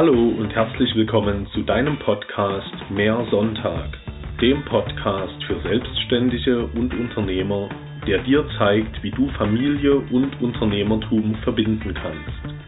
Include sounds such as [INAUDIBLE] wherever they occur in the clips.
Hallo und herzlich willkommen zu deinem Podcast Mehr Sonntag, dem Podcast für Selbstständige und Unternehmer, der dir zeigt, wie du Familie und Unternehmertum verbinden kannst.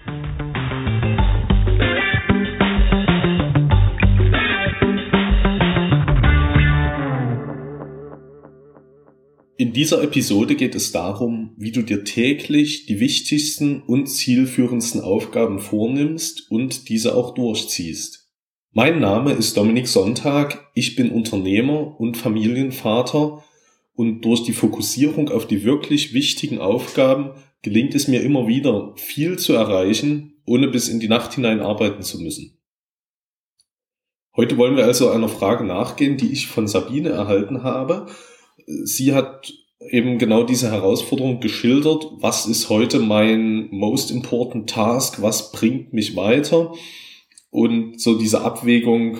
In dieser Episode geht es darum, wie du dir täglich die wichtigsten und zielführendsten Aufgaben vornimmst und diese auch durchziehst. Mein Name ist Dominik Sonntag, ich bin Unternehmer und Familienvater und durch die Fokussierung auf die wirklich wichtigen Aufgaben gelingt es mir immer wieder, viel zu erreichen, ohne bis in die Nacht hinein arbeiten zu müssen. Heute wollen wir also einer Frage nachgehen, die ich von Sabine erhalten habe sie hat eben genau diese Herausforderung geschildert. Was ist heute mein most important task? Was bringt mich weiter? Und so diese Abwägung,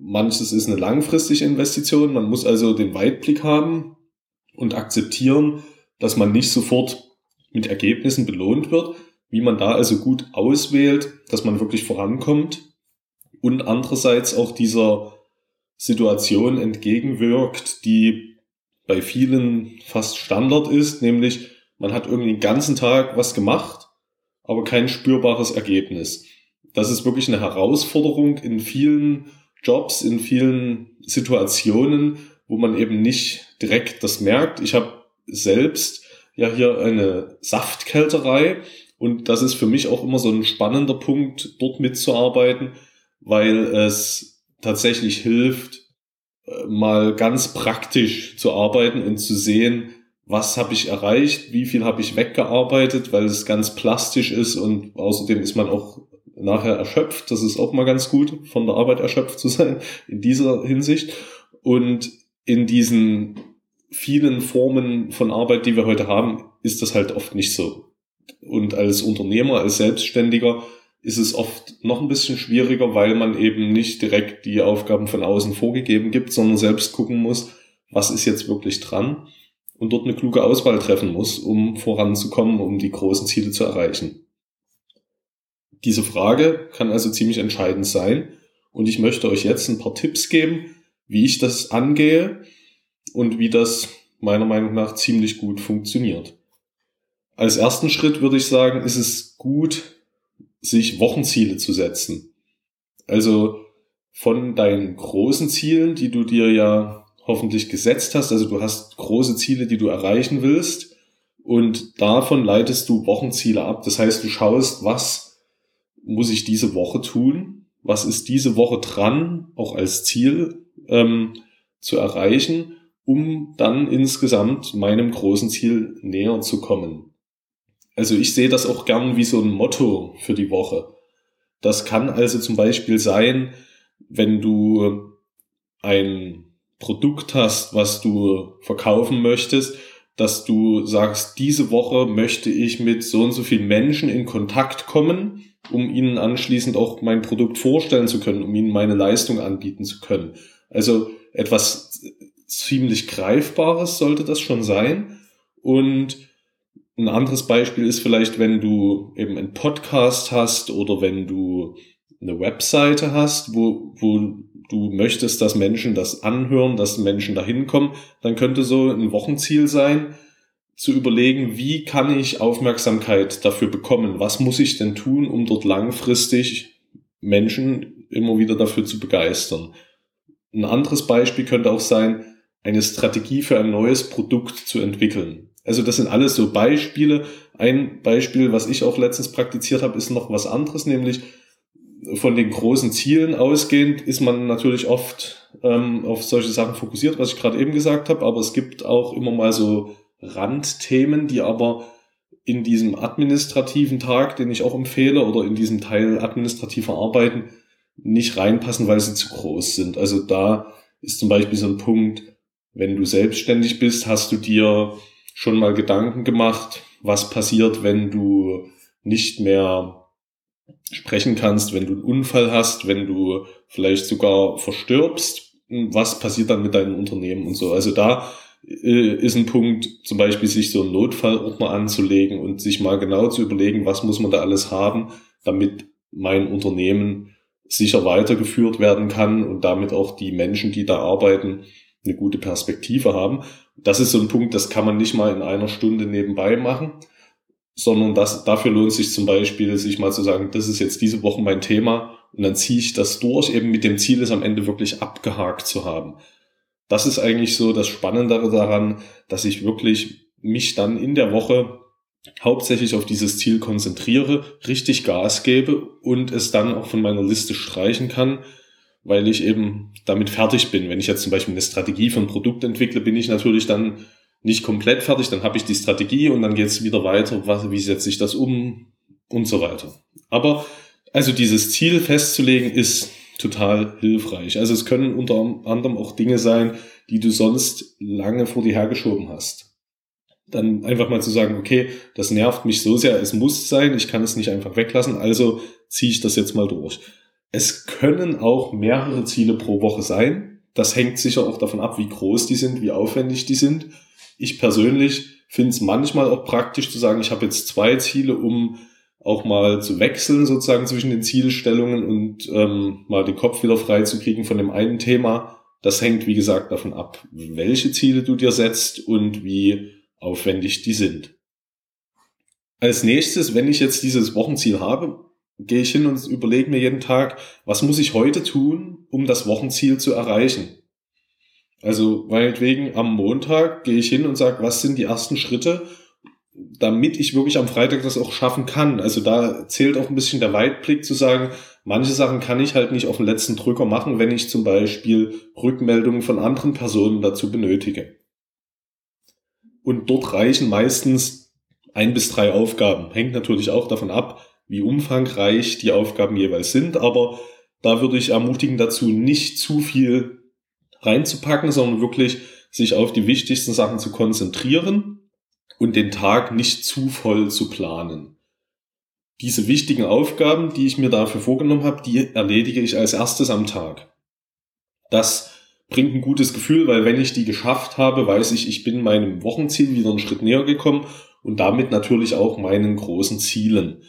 manches ist eine langfristige Investition. Man muss also den Weitblick haben und akzeptieren, dass man nicht sofort mit Ergebnissen belohnt wird, wie man da also gut auswählt, dass man wirklich vorankommt und andererseits auch dieser Situation entgegenwirkt, die bei vielen fast Standard ist, nämlich man hat irgendwie den ganzen Tag was gemacht, aber kein spürbares Ergebnis. Das ist wirklich eine Herausforderung in vielen Jobs, in vielen Situationen, wo man eben nicht direkt das merkt. Ich habe selbst ja hier eine Saftkälterei und das ist für mich auch immer so ein spannender Punkt, dort mitzuarbeiten, weil es tatsächlich hilft, mal ganz praktisch zu arbeiten und zu sehen, was habe ich erreicht, wie viel habe ich weggearbeitet, weil es ganz plastisch ist und außerdem ist man auch nachher erschöpft. Das ist auch mal ganz gut, von der Arbeit erschöpft zu sein [LAUGHS] in dieser Hinsicht. Und in diesen vielen Formen von Arbeit, die wir heute haben, ist das halt oft nicht so. Und als Unternehmer, als Selbstständiger ist es oft noch ein bisschen schwieriger, weil man eben nicht direkt die Aufgaben von außen vorgegeben gibt, sondern selbst gucken muss, was ist jetzt wirklich dran und dort eine kluge Auswahl treffen muss, um voranzukommen, um die großen Ziele zu erreichen. Diese Frage kann also ziemlich entscheidend sein und ich möchte euch jetzt ein paar Tipps geben, wie ich das angehe und wie das meiner Meinung nach ziemlich gut funktioniert. Als ersten Schritt würde ich sagen, ist es gut, sich Wochenziele zu setzen. Also von deinen großen Zielen, die du dir ja hoffentlich gesetzt hast, also du hast große Ziele, die du erreichen willst und davon leitest du Wochenziele ab. Das heißt, du schaust, was muss ich diese Woche tun, was ist diese Woche dran, auch als Ziel ähm, zu erreichen, um dann insgesamt meinem großen Ziel näher zu kommen. Also ich sehe das auch gern wie so ein Motto für die Woche. Das kann also zum Beispiel sein, wenn du ein Produkt hast, was du verkaufen möchtest, dass du sagst, diese Woche möchte ich mit so und so vielen Menschen in Kontakt kommen, um ihnen anschließend auch mein Produkt vorstellen zu können, um ihnen meine Leistung anbieten zu können. Also etwas ziemlich Greifbares sollte das schon sein. Und ein anderes Beispiel ist vielleicht, wenn du eben einen Podcast hast oder wenn du eine Webseite hast, wo, wo du möchtest, dass Menschen das anhören, dass Menschen da hinkommen, dann könnte so ein Wochenziel sein, zu überlegen, wie kann ich Aufmerksamkeit dafür bekommen? Was muss ich denn tun, um dort langfristig Menschen immer wieder dafür zu begeistern? Ein anderes Beispiel könnte auch sein, eine Strategie für ein neues Produkt zu entwickeln. Also das sind alles so Beispiele. Ein Beispiel, was ich auch letztens praktiziert habe, ist noch was anderes, nämlich von den großen Zielen ausgehend ist man natürlich oft ähm, auf solche Sachen fokussiert, was ich gerade eben gesagt habe, aber es gibt auch immer mal so Randthemen, die aber in diesem administrativen Tag, den ich auch empfehle, oder in diesem Teil administrativer Arbeiten nicht reinpassen, weil sie zu groß sind. Also da ist zum Beispiel so ein Punkt, wenn du selbstständig bist, hast du dir schon mal Gedanken gemacht, was passiert, wenn du nicht mehr sprechen kannst, wenn du einen Unfall hast, wenn du vielleicht sogar verstirbst, was passiert dann mit deinem Unternehmen und so. Also da äh, ist ein Punkt, zum Beispiel sich so einen Notfallordner anzulegen und sich mal genau zu überlegen, was muss man da alles haben, damit mein Unternehmen sicher weitergeführt werden kann und damit auch die Menschen, die da arbeiten, eine gute Perspektive haben. Das ist so ein Punkt, das kann man nicht mal in einer Stunde nebenbei machen, sondern das, dafür lohnt sich zum Beispiel, sich mal zu sagen, das ist jetzt diese Woche mein Thema und dann ziehe ich das durch, eben mit dem Ziel, es am Ende wirklich abgehakt zu haben. Das ist eigentlich so das Spannendere daran, dass ich wirklich mich dann in der Woche hauptsächlich auf dieses Ziel konzentriere, richtig Gas gebe und es dann auch von meiner Liste streichen kann, weil ich eben damit fertig bin. Wenn ich jetzt zum Beispiel eine Strategie für ein Produkt entwickle, bin ich natürlich dann nicht komplett fertig, dann habe ich die Strategie und dann geht es wieder weiter, was, wie setze ich das um und so weiter. Aber also dieses Ziel festzulegen ist total hilfreich. Also es können unter anderem auch Dinge sein, die du sonst lange vor dir hergeschoben hast dann einfach mal zu sagen, okay, das nervt mich so sehr, es muss sein, ich kann es nicht einfach weglassen, also ziehe ich das jetzt mal durch. Es können auch mehrere Ziele pro Woche sein. Das hängt sicher auch davon ab, wie groß die sind, wie aufwendig die sind. Ich persönlich finde es manchmal auch praktisch zu sagen, ich habe jetzt zwei Ziele, um auch mal zu wechseln sozusagen zwischen den Zielstellungen und ähm, mal den Kopf wieder frei zu kriegen von dem einen Thema. Das hängt, wie gesagt, davon ab, welche Ziele du dir setzt und wie aufwendig die sind. Als nächstes, wenn ich jetzt dieses Wochenziel habe, gehe ich hin und überlege mir jeden Tag, was muss ich heute tun, um das Wochenziel zu erreichen. Also meinetwegen am Montag gehe ich hin und sage, was sind die ersten Schritte, damit ich wirklich am Freitag das auch schaffen kann. Also da zählt auch ein bisschen der Weitblick zu sagen, manche Sachen kann ich halt nicht auf den letzten Drücker machen, wenn ich zum Beispiel Rückmeldungen von anderen Personen dazu benötige. Und dort reichen meistens ein bis drei Aufgaben. Hängt natürlich auch davon ab, wie umfangreich die Aufgaben jeweils sind, aber da würde ich ermutigen dazu, nicht zu viel reinzupacken, sondern wirklich sich auf die wichtigsten Sachen zu konzentrieren und den Tag nicht zu voll zu planen. Diese wichtigen Aufgaben, die ich mir dafür vorgenommen habe, die erledige ich als erstes am Tag. Das bringt ein gutes Gefühl, weil wenn ich die geschafft habe, weiß ich, ich bin meinem Wochenziel wieder einen Schritt näher gekommen und damit natürlich auch meinen großen Zielen.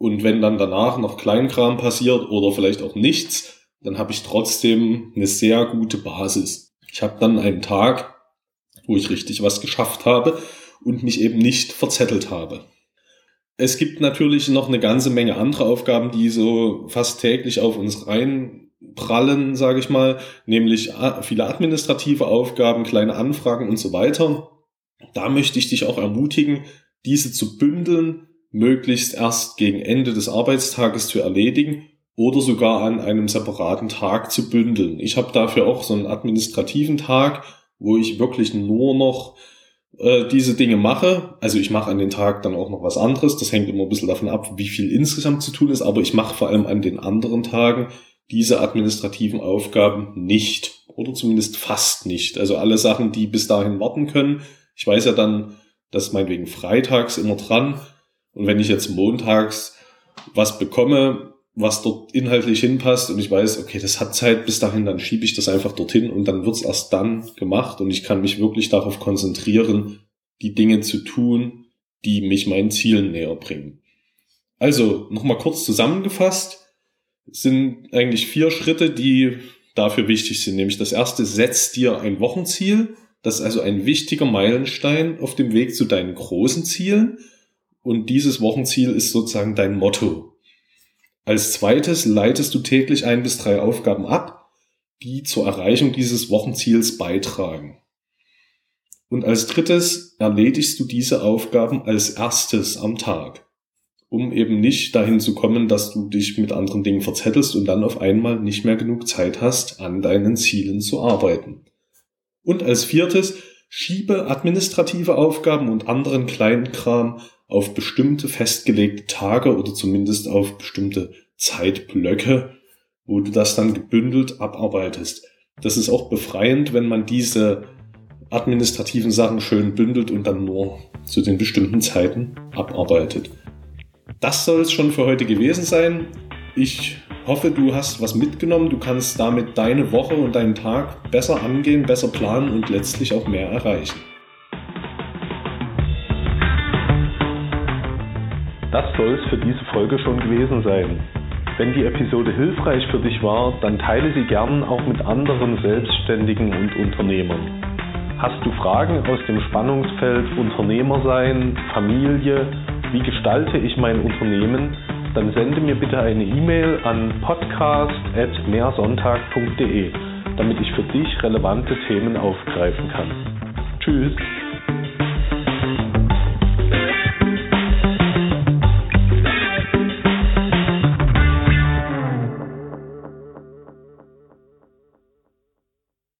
Und wenn dann danach noch Kleinkram passiert oder vielleicht auch nichts, dann habe ich trotzdem eine sehr gute Basis. Ich habe dann einen Tag, wo ich richtig was geschafft habe und mich eben nicht verzettelt habe. Es gibt natürlich noch eine ganze Menge andere Aufgaben, die so fast täglich auf uns rein prallen, sage ich mal, nämlich viele administrative Aufgaben, kleine Anfragen und so weiter. Da möchte ich dich auch ermutigen, diese zu bündeln, möglichst erst gegen Ende des Arbeitstages zu erledigen oder sogar an einem separaten Tag zu bündeln. Ich habe dafür auch so einen administrativen Tag, wo ich wirklich nur noch äh, diese Dinge mache. Also ich mache an den Tag dann auch noch was anderes. Das hängt immer ein bisschen davon ab, wie viel insgesamt zu tun ist, aber ich mache vor allem an den anderen Tagen diese administrativen Aufgaben nicht oder zumindest fast nicht. Also alle Sachen, die bis dahin warten können. Ich weiß ja dann, dass meinetwegen freitags immer dran und wenn ich jetzt montags was bekomme, was dort inhaltlich hinpasst und ich weiß, okay, das hat Zeit bis dahin, dann schiebe ich das einfach dorthin und dann wird's erst dann gemacht und ich kann mich wirklich darauf konzentrieren, die Dinge zu tun, die mich meinen Zielen näher bringen. Also nochmal kurz zusammengefasst sind eigentlich vier Schritte, die dafür wichtig sind. Nämlich das erste, setz dir ein Wochenziel. Das ist also ein wichtiger Meilenstein auf dem Weg zu deinen großen Zielen. Und dieses Wochenziel ist sozusagen dein Motto. Als zweites leitest du täglich ein bis drei Aufgaben ab, die zur Erreichung dieses Wochenziels beitragen. Und als drittes erledigst du diese Aufgaben als erstes am Tag um eben nicht dahin zu kommen, dass du dich mit anderen Dingen verzettelst und dann auf einmal nicht mehr genug Zeit hast, an deinen Zielen zu arbeiten. Und als viertes, schiebe administrative Aufgaben und anderen kleinen Kram auf bestimmte festgelegte Tage oder zumindest auf bestimmte Zeitblöcke, wo du das dann gebündelt abarbeitest. Das ist auch befreiend, wenn man diese administrativen Sachen schön bündelt und dann nur zu den bestimmten Zeiten abarbeitet. Das soll es schon für heute gewesen sein. Ich hoffe, du hast was mitgenommen. Du kannst damit deine Woche und deinen Tag besser angehen, besser planen und letztlich auch mehr erreichen. Das soll es für diese Folge schon gewesen sein. Wenn die Episode hilfreich für dich war, dann teile sie gern auch mit anderen Selbstständigen und Unternehmern. Hast du Fragen aus dem Spannungsfeld Unternehmer sein, Familie, wie gestalte ich mein Unternehmen, dann sende mir bitte eine E-Mail an podcast.mehrsonntag.de, damit ich für dich relevante Themen aufgreifen kann. Tschüss!